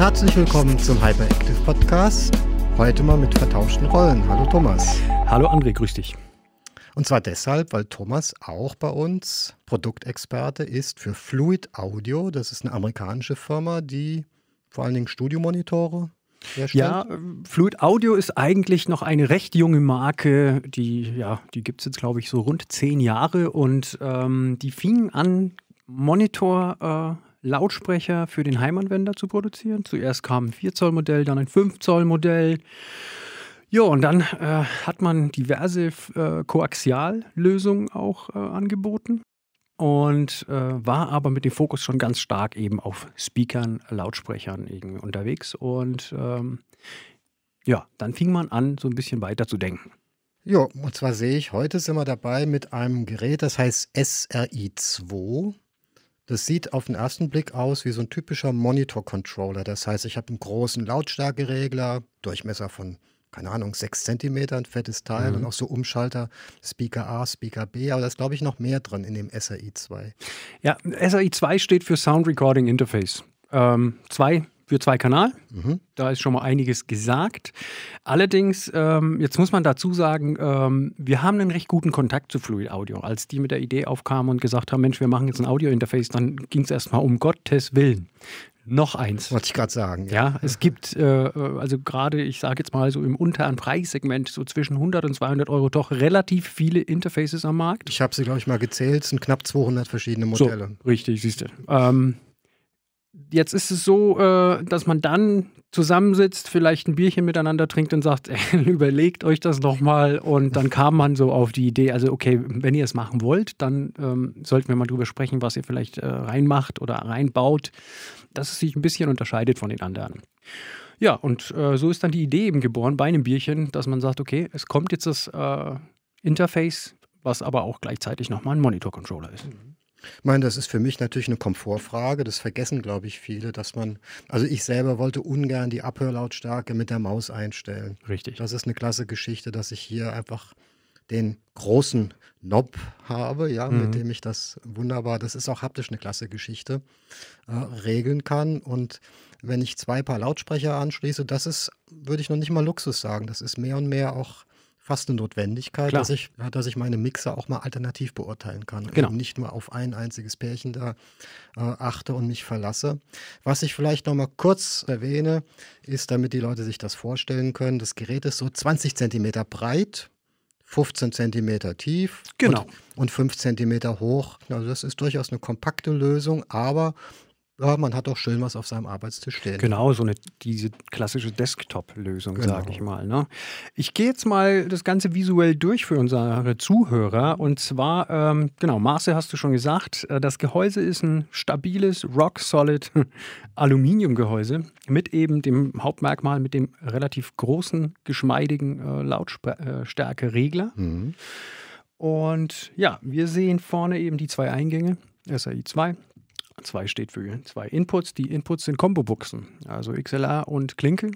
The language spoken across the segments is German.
Herzlich willkommen zum Hyperactive Podcast. Heute mal mit vertauschten Rollen. Hallo Thomas. Hallo André, grüß dich. Und zwar deshalb, weil Thomas auch bei uns Produktexperte ist für Fluid Audio. Das ist eine amerikanische Firma, die vor allen Dingen Studiomonitore herstellt. Ja, Fluid Audio ist eigentlich noch eine recht junge Marke. Die, ja, die gibt es jetzt, glaube ich, so rund zehn Jahre und ähm, die fingen an, Monitor. Äh, Lautsprecher für den Heimanwender zu produzieren. Zuerst kam ein 4 Zoll Modell, dann ein 5 Zoll Modell. Ja, und dann äh, hat man diverse äh, Koaxiallösungen auch äh, angeboten und äh, war aber mit dem Fokus schon ganz stark eben auf Speakern, Lautsprechern irgendwie unterwegs. Und ähm, ja, dann fing man an, so ein bisschen weiter zu denken. Ja, und zwar sehe ich, heute sind wir dabei mit einem Gerät, das heißt SRI2. Das sieht auf den ersten Blick aus wie so ein typischer Monitor-Controller. Das heißt, ich habe einen großen Lautstärkeregler, Durchmesser von, keine Ahnung, 6 cm, ein fettes Teil mhm. und auch so Umschalter, Speaker A, Speaker B. Aber da ist, glaube ich, noch mehr drin in dem SRI2. Ja, SRI2 steht für Sound Recording Interface. Ähm, zwei für zwei Kanal. Mhm. Da ist schon mal einiges gesagt. Allerdings, ähm, jetzt muss man dazu sagen, ähm, wir haben einen recht guten Kontakt zu Fluid Audio. Als die mit der Idee aufkamen und gesagt haben, Mensch, wir machen jetzt ein Audio-Interface, dann ging es erstmal um Gottes Willen. Noch eins. Wollte ich gerade sagen. Ja, ja es gibt, äh, also gerade, ich sage jetzt mal so im unteren Preissegment, so zwischen 100 und 200 Euro, doch relativ viele Interfaces am Markt. Ich habe sie, glaube ich, mal gezählt. Es sind knapp 200 verschiedene Modelle. So, richtig, siehst du. Ähm, Jetzt ist es so, äh, dass man dann zusammensitzt, vielleicht ein Bierchen miteinander trinkt und sagt, ey, überlegt euch das nochmal. Und dann kam man so auf die Idee, also okay, wenn ihr es machen wollt, dann ähm, sollten wir mal drüber sprechen, was ihr vielleicht äh, reinmacht oder reinbaut, dass es sich ein bisschen unterscheidet von den anderen. Ja, und äh, so ist dann die Idee eben geboren bei einem Bierchen, dass man sagt, okay, es kommt jetzt das äh, Interface, was aber auch gleichzeitig nochmal ein Monitor-Controller ist. Mhm. Ich meine, das ist für mich natürlich eine Komfortfrage. Das vergessen, glaube ich, viele, dass man, also ich selber wollte ungern die Abhörlautstärke mit der Maus einstellen. Richtig. Das ist eine klasse Geschichte, dass ich hier einfach den großen Knob habe, ja, mhm. mit dem ich das wunderbar, das ist auch haptisch eine klasse Geschichte, äh, regeln kann. Und wenn ich zwei Paar Lautsprecher anschließe, das ist, würde ich noch nicht mal Luxus sagen. Das ist mehr und mehr auch fast eine Notwendigkeit, dass ich, dass ich meine Mixer auch mal alternativ beurteilen kann. Genau. Und nicht nur auf ein einziges Pärchen da äh, achte und mich verlasse. Was ich vielleicht noch mal kurz erwähne, ist, damit die Leute sich das vorstellen können, das Gerät ist so 20 Zentimeter breit, 15 Zentimeter tief genau. und, und 5 Zentimeter hoch. Also das ist durchaus eine kompakte Lösung, aber ja, man hat auch schön was auf seinem Arbeitstisch stehen. Genau, so eine diese klassische Desktop-Lösung, genau. sage ich mal. Ne? Ich gehe jetzt mal das Ganze visuell durch für unsere Zuhörer. Und zwar, ähm, genau, Maße hast du schon gesagt. Äh, das Gehäuse ist ein stabiles, rock-solid Aluminiumgehäuse mit eben dem Hauptmerkmal, mit dem relativ großen, geschmeidigen äh, Lautstärke-Regler. Mhm. Und ja, wir sehen vorne eben die zwei Eingänge, SAI 2 2 steht für zwei Inputs. Die Inputs sind Combo-Buchsen, also XLR und Klinke.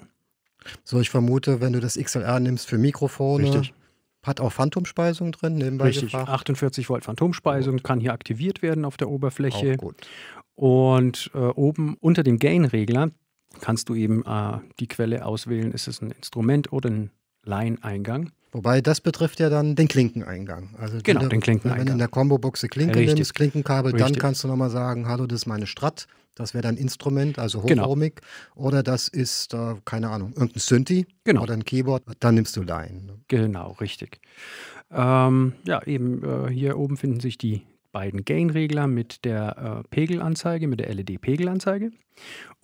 So, ich vermute, wenn du das XLR nimmst für Mikrofone, Richtig. hat auch Phantomspeisung drin, nebenbei Richtig, gefragt. 48 Volt Phantomspeisung kann hier aktiviert werden auf der Oberfläche. Auch gut. Und äh, oben unter dem Gain-Regler kannst du eben äh, die Quelle auswählen, ist es ein Instrument oder ein Line-Eingang. Wobei das betrifft ja dann den Klinkeneingang. Also genau, du, den Klinkeneingang. Wenn du in der Combo-Buchse Klinke Richtig. nimmst, Klinkenkabel, Richtig. dann kannst du nochmal sagen, hallo, das ist meine Strat. Das wäre dein Instrument, also hochohmig. Genau. Oder das ist, äh, keine Ahnung, irgendein Synthi genau. oder ein Keyboard. Dann nimmst du Line. Ne? Genau, richtig. Ähm, ja, eben äh, hier oben finden sich die beiden Gain-Regler mit der äh, Pegelanzeige, mit der LED-Pegelanzeige.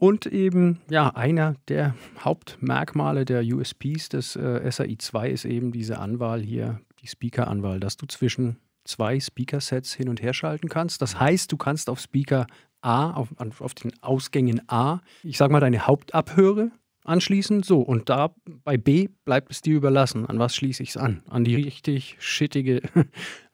Und eben, ja, einer der Hauptmerkmale der USPs des äh, SAI2 ist eben diese Anwahl hier, die Speaker-Anwahl, dass du zwischen zwei Speaker-Sets hin und her schalten kannst. Das heißt, du kannst auf Speaker A, auf, auf den Ausgängen A, ich sag mal, deine Hauptabhöre anschließen. So, und da bei B bleibt es dir überlassen. An was schließe ich es an? An die richtig schittige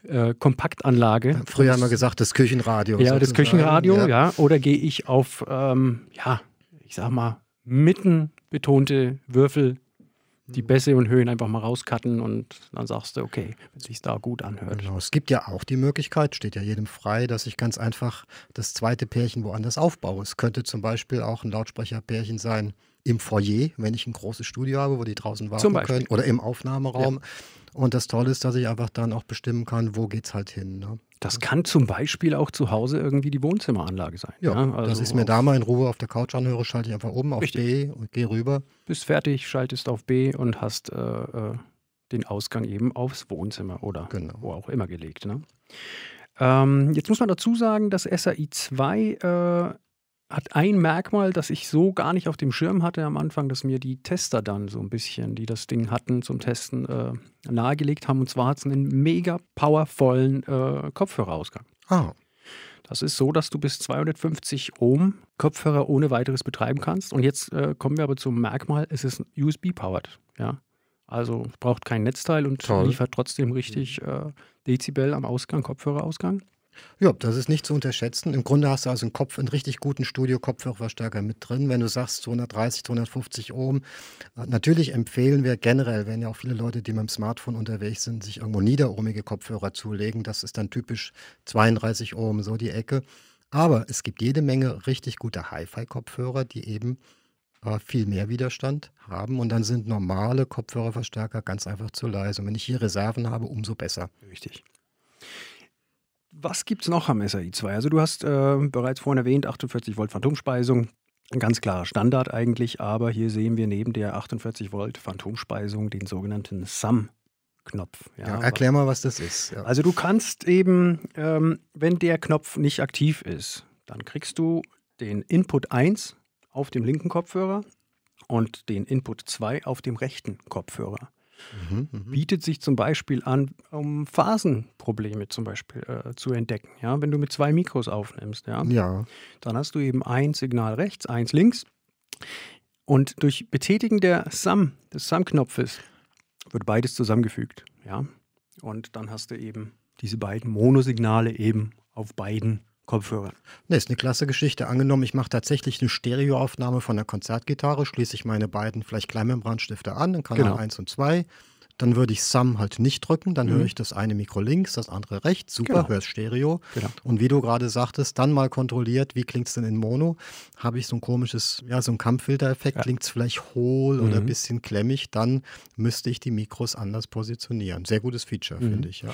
äh, Kompaktanlage. Früher haben wir gesagt, das Küchenradio. Ja, das Küchenradio, ja. ja. Oder gehe ich auf, ähm, ja, ich sag mal, mittenbetonte Würfel die Bässe und Höhen einfach mal rauscutten und dann sagst du, okay, wenn es sich da gut anhört. Genau. Es gibt ja auch die Möglichkeit, steht ja jedem frei, dass ich ganz einfach das zweite Pärchen woanders aufbaue. Es könnte zum Beispiel auch ein Lautsprecherpärchen sein im Foyer, wenn ich ein großes Studio habe, wo die draußen warten können, oder im Aufnahmeraum. Ja. Und das Tolle ist, dass ich einfach dann auch bestimmen kann, wo geht es halt hin. Ne? Das kann zum Beispiel auch zu Hause irgendwie die Wohnzimmeranlage sein. Ja, ja? Also dass ich es mir da mal in Ruhe auf der Couch anhöre, schalte ich einfach oben auf richtig. B und gehe rüber. Bist fertig, schaltest auf B und hast äh, äh, den Ausgang eben aufs Wohnzimmer oder genau. wo auch immer gelegt. Ne? Ähm, jetzt muss man dazu sagen, dass SAI 2 äh, hat ein Merkmal, das ich so gar nicht auf dem Schirm hatte am Anfang, dass mir die Tester dann so ein bisschen, die das Ding hatten zum Testen, äh, nahegelegt haben. Und zwar hat es einen mega powervollen äh, Kopfhörerausgang. Ah. Das ist so, dass du bis 250 Ohm Kopfhörer ohne weiteres betreiben kannst. Und jetzt äh, kommen wir aber zum Merkmal, es ist USB-powered. Ja? Also es braucht kein Netzteil und Toll. liefert trotzdem richtig äh, Dezibel am Ausgang, Kopfhörerausgang. Ja, das ist nicht zu unterschätzen. Im Grunde hast du also einen Kopf, einen richtig guten Studio-Kopfhörerverstärker mit drin. Wenn du sagst 230, 250 Ohm, natürlich empfehlen wir generell, wenn ja auch viele Leute, die mit dem Smartphone unterwegs sind, sich irgendwo niederohmige Kopfhörer zulegen. Das ist dann typisch 32 Ohm, so die Ecke. Aber es gibt jede Menge richtig gute Hi-Fi-Kopfhörer, die eben äh, viel mehr Widerstand haben. Und dann sind normale Kopfhörerverstärker ganz einfach zu leise. Und wenn ich hier Reserven habe, umso besser. Richtig. Was gibt es noch am SAI2? Also du hast äh, bereits vorhin erwähnt, 48 Volt Phantomspeisung. Ein ganz klarer Standard eigentlich, aber hier sehen wir neben der 48 Volt Phantomspeisung den sogenannten SUM-Knopf. Ja, ja, erklär mal, was das ist. Ja. Also du kannst eben, ähm, wenn der Knopf nicht aktiv ist, dann kriegst du den Input 1 auf dem linken Kopfhörer und den Input 2 auf dem rechten Kopfhörer. Mhm, mhm, Bietet sich zum Beispiel an, um Phasenprobleme zum Beispiel äh, zu entdecken. Ja, wenn du mit zwei Mikros aufnimmst, ja, ja, dann hast du eben ein Signal rechts, eins links. Und durch Betätigen der Sum, des Sum-Knopfes, wird beides zusammengefügt. Ja? Und dann hast du eben diese beiden Monosignale eben auf beiden Kopfhörern. Ne, ist eine klasse Geschichte. Angenommen, ich mache tatsächlich eine Stereoaufnahme von der Konzertgitarre, schließe ich meine beiden vielleicht Kleinmembranstifte an, in Kanal genau. 1 und 2. Dann würde ich Sum halt nicht drücken, dann mhm. höre ich das eine Mikro links, das andere rechts, super, genau. höre Stereo. Genau. Und wie du gerade sagtest, dann mal kontrolliert, wie klingt es denn in Mono? Habe ich so ein komisches, ja, so ein Kampffilter-Effekt, ja. klingt es vielleicht hohl mhm. oder ein bisschen klemmig, dann müsste ich die Mikros anders positionieren. Sehr gutes Feature, mhm. finde ich, ja.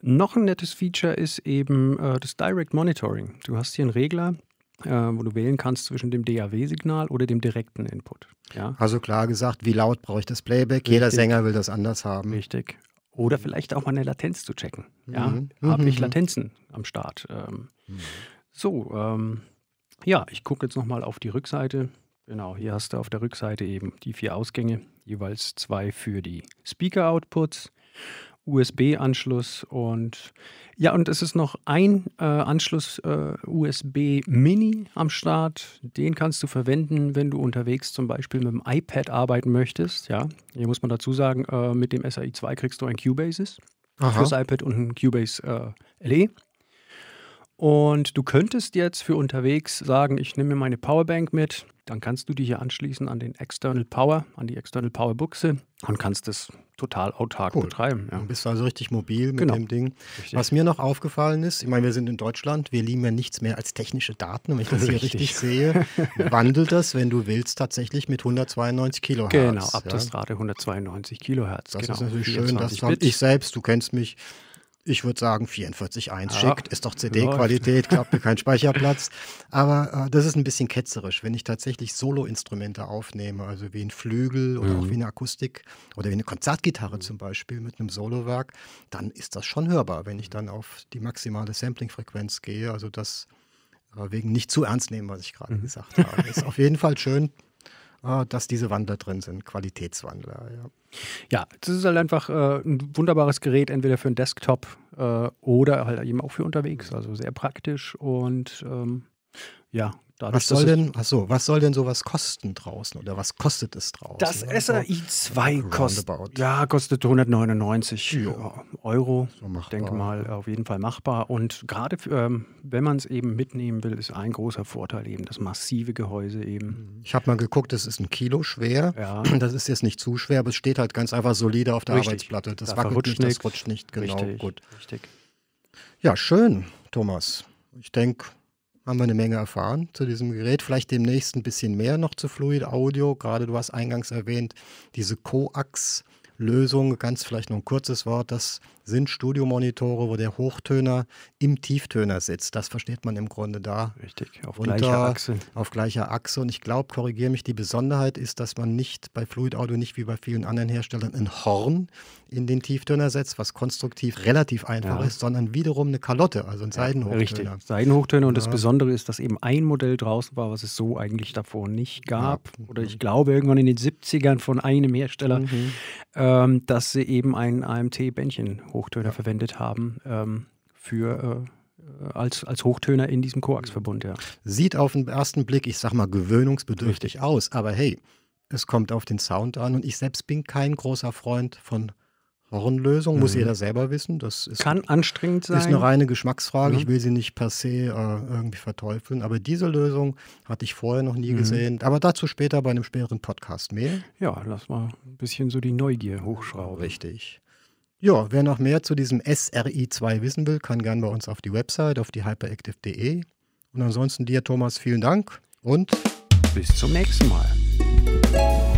Noch ein nettes Feature ist eben äh, das Direct Monitoring. Du hast hier einen Regler, äh, wo du wählen kannst zwischen dem DAW-Signal oder dem direkten Input. Ja? Also klar gesagt, wie laut brauche ich das Playback? Richtig. Jeder Sänger will das anders haben. Richtig. Oder vielleicht auch mal eine Latenz zu checken. Ja? Mhm. Habe ich mhm. Latenzen am Start? Ähm, mhm. So, ähm, ja, ich gucke jetzt nochmal auf die Rückseite. Genau, hier hast du auf der Rückseite eben die vier Ausgänge, jeweils zwei für die Speaker-Outputs USB-Anschluss und ja, und es ist noch ein äh, Anschluss äh, USB Mini am Start. Den kannst du verwenden, wenn du unterwegs zum Beispiel mit dem iPad arbeiten möchtest. Ja, hier muss man dazu sagen, äh, mit dem SAI 2 kriegst du ein Cubasis Aha. fürs iPad und ein Cubase äh, LE. Und du könntest jetzt für unterwegs sagen, ich nehme mir meine Powerbank mit, dann kannst du die hier anschließen an den External Power, an die External Power Buchse und kannst das total autark cool. betreiben. Ja. Du bist also richtig mobil mit genau. dem Ding. Richtig. Was mir noch aufgefallen ist, ich meine, wir sind in Deutschland, wir lieben ja nichts mehr als technische Daten. Und wenn ich das hier richtig, sehe, wandelt das, wenn du willst, tatsächlich mit 192 Kilohertz. Genau, Abtastrate ja. 192 Kilohertz. Das genau. ist natürlich schön, dass ich selbst, du kennst mich, ich würde sagen 44.1 ja. schickt, ist doch CD-Qualität, klappt mir kein Speicherplatz. Aber äh, das ist ein bisschen ketzerisch, wenn ich tatsächlich Solo-Instrumente aufnehme, also wie ein Flügel oder mhm. auch wie eine Akustik oder wie eine Konzertgitarre mhm. zum Beispiel mit einem Solowerk, dann ist das schon hörbar, wenn ich dann auf die maximale Sampling-Frequenz gehe. Also das äh, wegen nicht zu ernst nehmen, was ich gerade mhm. gesagt habe. Ist auf jeden Fall schön. Ah, dass diese Wandler drin sind, Qualitätswandler. Ja, ja das ist halt einfach äh, ein wunderbares Gerät, entweder für einen Desktop äh, oder halt eben auch für unterwegs. Also sehr praktisch und ähm, ja, dadurch, Was soll denn, achso, was soll denn sowas kosten draußen oder was kostet es draußen? Das SRI 2 kostet, ja, kostet 199 Ja. Euro. So Ich machbar. denke mal, auf jeden Fall machbar. Und gerade ähm, wenn man es eben mitnehmen will, ist ein großer Vorteil eben das massive Gehäuse eben. Ich habe mal geguckt, es ist ein Kilo schwer. Ja. Das ist jetzt nicht zu schwer, aber es steht halt ganz einfach solide auf der Richtig. Arbeitsplatte. Das Da wackelt nicht, das rutscht nicht. Genau, richtig, gut. richtig. Ja, schön, Thomas. Ich denke, haben wir eine Menge erfahren zu diesem Gerät. Vielleicht demnächst ein bisschen mehr noch zu Fluid Audio. Gerade du hast eingangs erwähnt, diese Coax-Lösung, ganz vielleicht noch ein kurzes Wort, das sind Studiomonitore, wo der Hochtöner im Tieftöner sitzt. Das versteht man im Grunde da Richtig, auf Unter- gleicher Achse. auf gleicher Achse. Und ich glaube, korrigiere mich, die Besonderheit ist, dass man nicht bei Fluid Audio nicht wie bei vielen anderen Herstellern ein Horn in den Tieftöner setzt, was konstruktiv relativ einfach Ja. ist, sondern wiederum eine Kalotte, also ein Seidenhochtöner. Richtig, Seidenhochtöner. Und das Ja. Besondere ist, dass eben ein Modell draußen war, was es so eigentlich davor nicht gab. Oder ich glaube, irgendwann in den 70ern von einem Hersteller, Mhm. Ähm, dass sie eben einen AMT-Bändchen-Hochtöner verwendet haben ähm, für äh, als, als Hochtöner in diesem Coax-Verbund, ja. Sieht auf den ersten Blick, ich sag mal, gewöhnungsbedürftig aus, aber hey, es kommt auf den Sound an und ich selbst bin kein großer Freund von Hornlösungen, muss Mhm. jeder selber wissen. Das ist Kann anstrengend sein. Ist eine reine Geschmacksfrage. Mhm. Ich will sie nicht per se äh, irgendwie verteufeln. Aber diese Lösung hatte ich vorher noch nie Mhm. gesehen. Aber dazu später bei einem späteren Podcast mehr. ja, lass mal ein bisschen so die Neugier hochschrauben. Richtig. Ja, wer noch mehr zu diesem SRI2 wissen will, kann gern bei uns auf die Website, auf die hyperactive.de. Und ansonsten dir, Thomas, vielen Dank und Bis zum nächsten Mal.